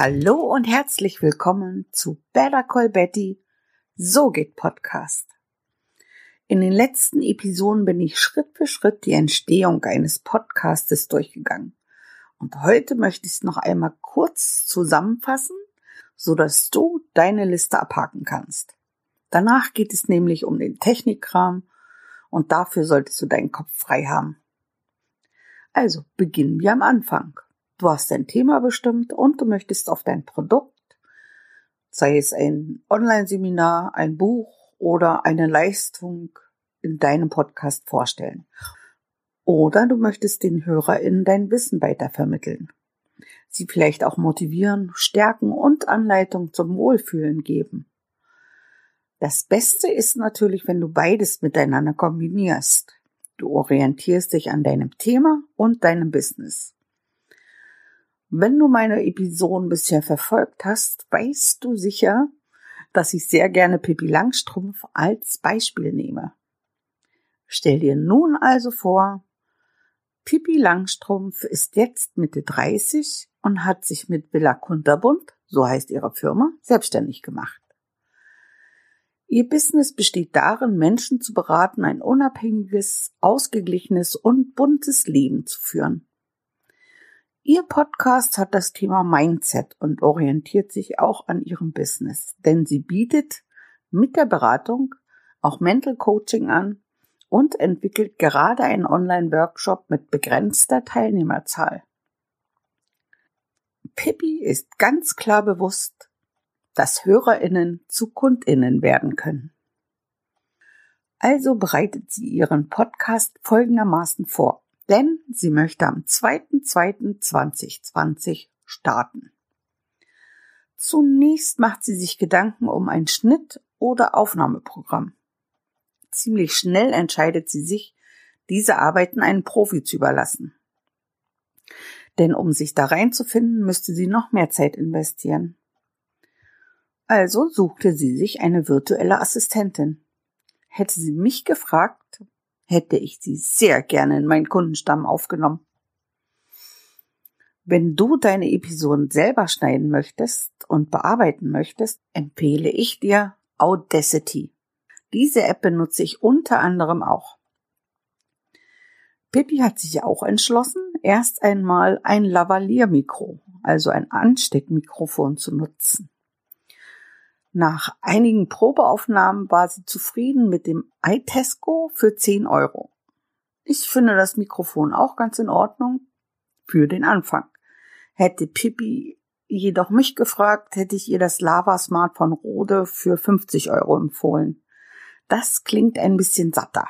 Hallo und herzlich willkommen zu Better Call Betty. So geht Podcast. In den letzten Episoden bin ich Schritt für Schritt die Entstehung eines Podcastes durchgegangen. Und heute möchte ich es noch einmal kurz zusammenfassen, so dass du deine Liste abhaken kannst. Danach geht es nämlich um den Technikkram und dafür solltest du deinen Kopf frei haben. Also beginnen wir am Anfang. Du hast dein Thema bestimmt und du möchtest auf dein Produkt, sei es ein Online-Seminar, ein Buch oder eine Leistung in deinem Podcast vorstellen. Oder du möchtest den HörerInnen dein Wissen weitervermitteln. Sie vielleicht auch motivieren, stärken und Anleitung zum Wohlfühlen geben. Das Beste ist natürlich, wenn du beides miteinander kombinierst. Du orientierst dich an deinem Thema und deinem Business. Wenn du meine Episoden bisher verfolgt hast, weißt du sicher, dass ich sehr gerne Pippi Langstrumpf als Beispiel nehme. Stell dir nun also vor, Pippi Langstrumpf ist jetzt Mitte 30 und hat sich mit Villa Kunterbund, so heißt ihre Firma, selbstständig gemacht. Ihr Business besteht darin, Menschen zu beraten, ein unabhängiges, ausgeglichenes und buntes Leben zu führen. Ihr Podcast hat das Thema Mindset und orientiert sich auch an ihrem Business, denn sie bietet mit der Beratung auch Mental Coaching an und entwickelt gerade einen Online-Workshop mit begrenzter Teilnehmerzahl. Pippi ist ganz klar bewusst, dass Hörerinnen zu Kundinnen werden können. Also bereitet sie ihren Podcast folgendermaßen vor denn sie möchte am 2.2.2020 starten. Zunächst macht sie sich Gedanken um ein Schnitt- oder Aufnahmeprogramm. Ziemlich schnell entscheidet sie sich, diese Arbeiten einen Profi zu überlassen. Denn um sich da reinzufinden, müsste sie noch mehr Zeit investieren. Also suchte sie sich eine virtuelle Assistentin. Hätte sie mich gefragt, hätte ich sie sehr gerne in meinen Kundenstamm aufgenommen. Wenn du deine Episoden selber schneiden möchtest und bearbeiten möchtest, empfehle ich dir Audacity. Diese App benutze ich unter anderem auch. Pippi hat sich auch entschlossen, erst einmal ein Lavalier-Mikro, also ein Ansteckmikrofon zu nutzen. Nach einigen Probeaufnahmen war sie zufrieden mit dem iTesco für 10 Euro. Ich finde das Mikrofon auch ganz in Ordnung für den Anfang. Hätte Pippi jedoch mich gefragt, hätte ich ihr das Lava Smart von Rode für 50 Euro empfohlen. Das klingt ein bisschen satter.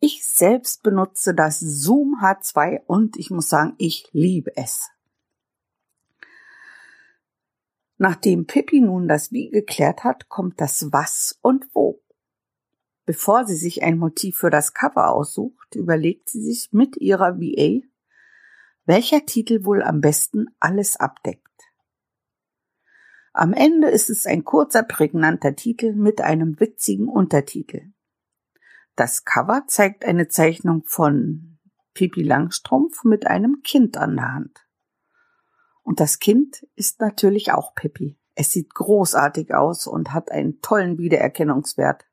Ich selbst benutze das Zoom H2 und ich muss sagen, ich liebe es. Nachdem Pippi nun das Wie geklärt hat, kommt das Was und Wo. Bevor sie sich ein Motiv für das Cover aussucht, überlegt sie sich mit ihrer VA, welcher Titel wohl am besten alles abdeckt. Am Ende ist es ein kurzer, prägnanter Titel mit einem witzigen Untertitel. Das Cover zeigt eine Zeichnung von Pippi Langstrumpf mit einem Kind an der Hand. Und das Kind ist natürlich auch Pippi. Es sieht großartig aus und hat einen tollen Wiedererkennungswert.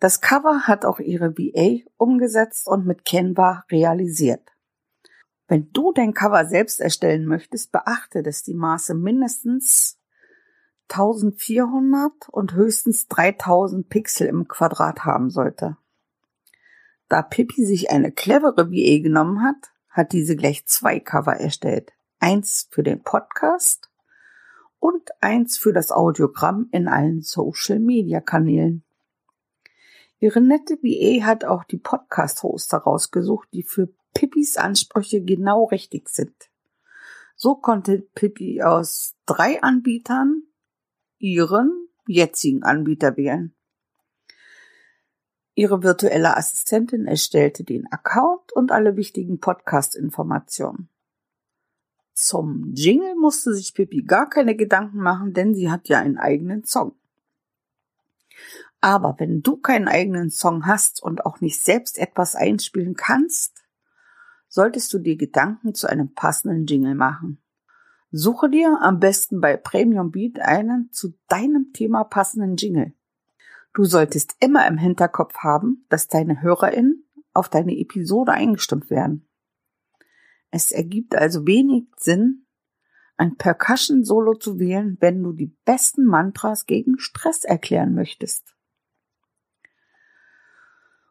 Das Cover hat auch ihre VA umgesetzt und mit Canva realisiert. Wenn du dein Cover selbst erstellen möchtest, beachte, dass die Maße mindestens 1400 und höchstens 3000 Pixel im Quadrat haben sollte. Da Pippi sich eine clevere VA genommen hat, hat diese gleich zwei Cover erstellt eins für den Podcast und eins für das Audiogramm in allen Social-Media-Kanälen. Ihre nette VA hat auch die Podcast-Hoster rausgesucht, die für Pippis Ansprüche genau richtig sind. So konnte Pippi aus drei Anbietern ihren jetzigen Anbieter wählen. Ihre virtuelle Assistentin erstellte den Account und alle wichtigen Podcast-Informationen. Zum Jingle musste sich Pippi gar keine Gedanken machen, denn sie hat ja einen eigenen Song. Aber wenn du keinen eigenen Song hast und auch nicht selbst etwas einspielen kannst, solltest du dir Gedanken zu einem passenden Jingle machen. Suche dir am besten bei Premium Beat einen zu deinem Thema passenden Jingle. Du solltest immer im Hinterkopf haben, dass deine HörerInnen auf deine Episode eingestimmt werden. Es ergibt also wenig Sinn, ein Percussion-Solo zu wählen, wenn du die besten Mantras gegen Stress erklären möchtest.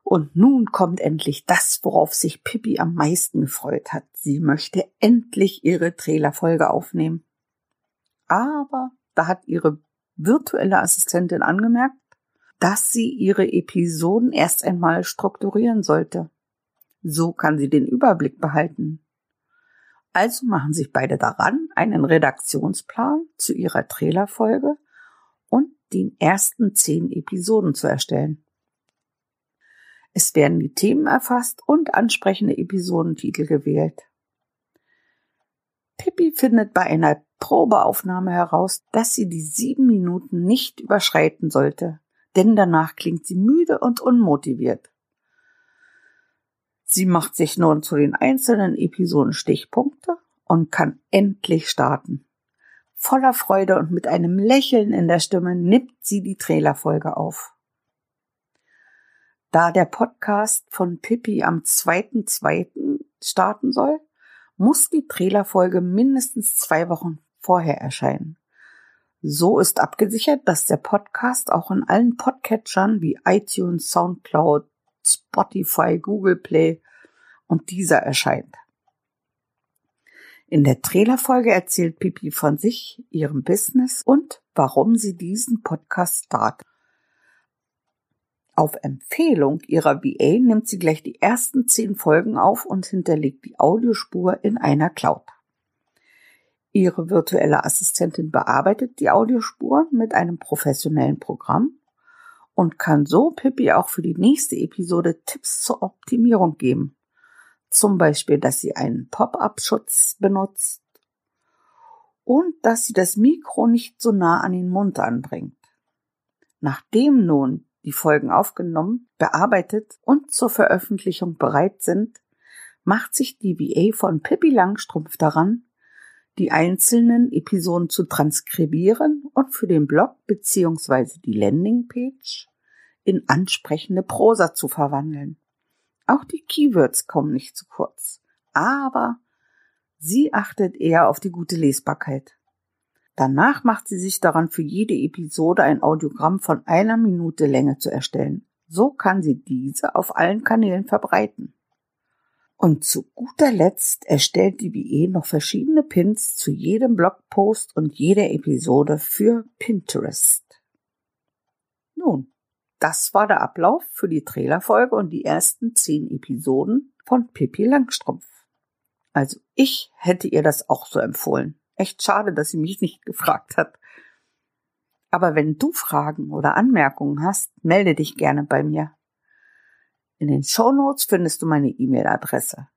Und nun kommt endlich das, worauf sich Pippi am meisten gefreut hat. Sie möchte endlich ihre Trailerfolge aufnehmen. Aber da hat ihre virtuelle Assistentin angemerkt, dass sie ihre Episoden erst einmal strukturieren sollte. So kann sie den Überblick behalten. Also machen sich beide daran, einen Redaktionsplan zu ihrer Trailerfolge und den ersten zehn Episoden zu erstellen. Es werden die Themen erfasst und ansprechende Episodentitel gewählt. Pippi findet bei einer Probeaufnahme heraus, dass sie die sieben Minuten nicht überschreiten sollte, denn danach klingt sie müde und unmotiviert. Sie macht sich nun zu den einzelnen Episoden Stichpunkte und kann endlich starten. Voller Freude und mit einem Lächeln in der Stimme nimmt sie die Trailerfolge auf. Da der Podcast von Pippi am 2.2. starten soll, muss die Trailerfolge mindestens zwei Wochen vorher erscheinen. So ist abgesichert, dass der Podcast auch in allen Podcatchern wie iTunes, SoundCloud, Spotify, Google Play und dieser erscheint. In der Trailerfolge erzählt Pipi von sich, ihrem Business und warum sie diesen Podcast startet. Auf Empfehlung ihrer VA nimmt sie gleich die ersten zehn Folgen auf und hinterlegt die Audiospur in einer Cloud. Ihre virtuelle Assistentin bearbeitet die Audiospuren mit einem professionellen Programm und kann so Pippi auch für die nächste Episode Tipps zur Optimierung geben. Zum Beispiel, dass sie einen Pop-up-Schutz benutzt und dass sie das Mikro nicht so nah an den Mund anbringt. Nachdem nun die Folgen aufgenommen, bearbeitet und zur Veröffentlichung bereit sind, macht sich die VA von Pippi Langstrumpf daran, die einzelnen Episoden zu transkribieren und für den Blog bzw. die Landingpage in ansprechende Prosa zu verwandeln. Auch die Keywords kommen nicht zu kurz, aber sie achtet eher auf die gute Lesbarkeit. Danach macht sie sich daran, für jede Episode ein Audiogramm von einer Minute Länge zu erstellen. So kann sie diese auf allen Kanälen verbreiten. Und zu guter Letzt erstellt die BE noch verschiedene Pins zu jedem Blogpost und jeder Episode für Pinterest. Nun, das war der Ablauf für die Trailerfolge und die ersten zehn Episoden von Pippi Langstrumpf. Also ich hätte ihr das auch so empfohlen. Echt schade, dass sie mich nicht gefragt hat. Aber wenn du Fragen oder Anmerkungen hast, melde dich gerne bei mir. In den Show Notes findest du meine E-Mail-Adresse.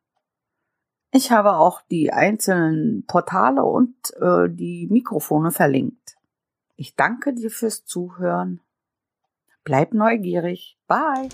Ich habe auch die einzelnen Portale und äh, die Mikrofone verlinkt. Ich danke dir fürs Zuhören. Bleib neugierig. Bye.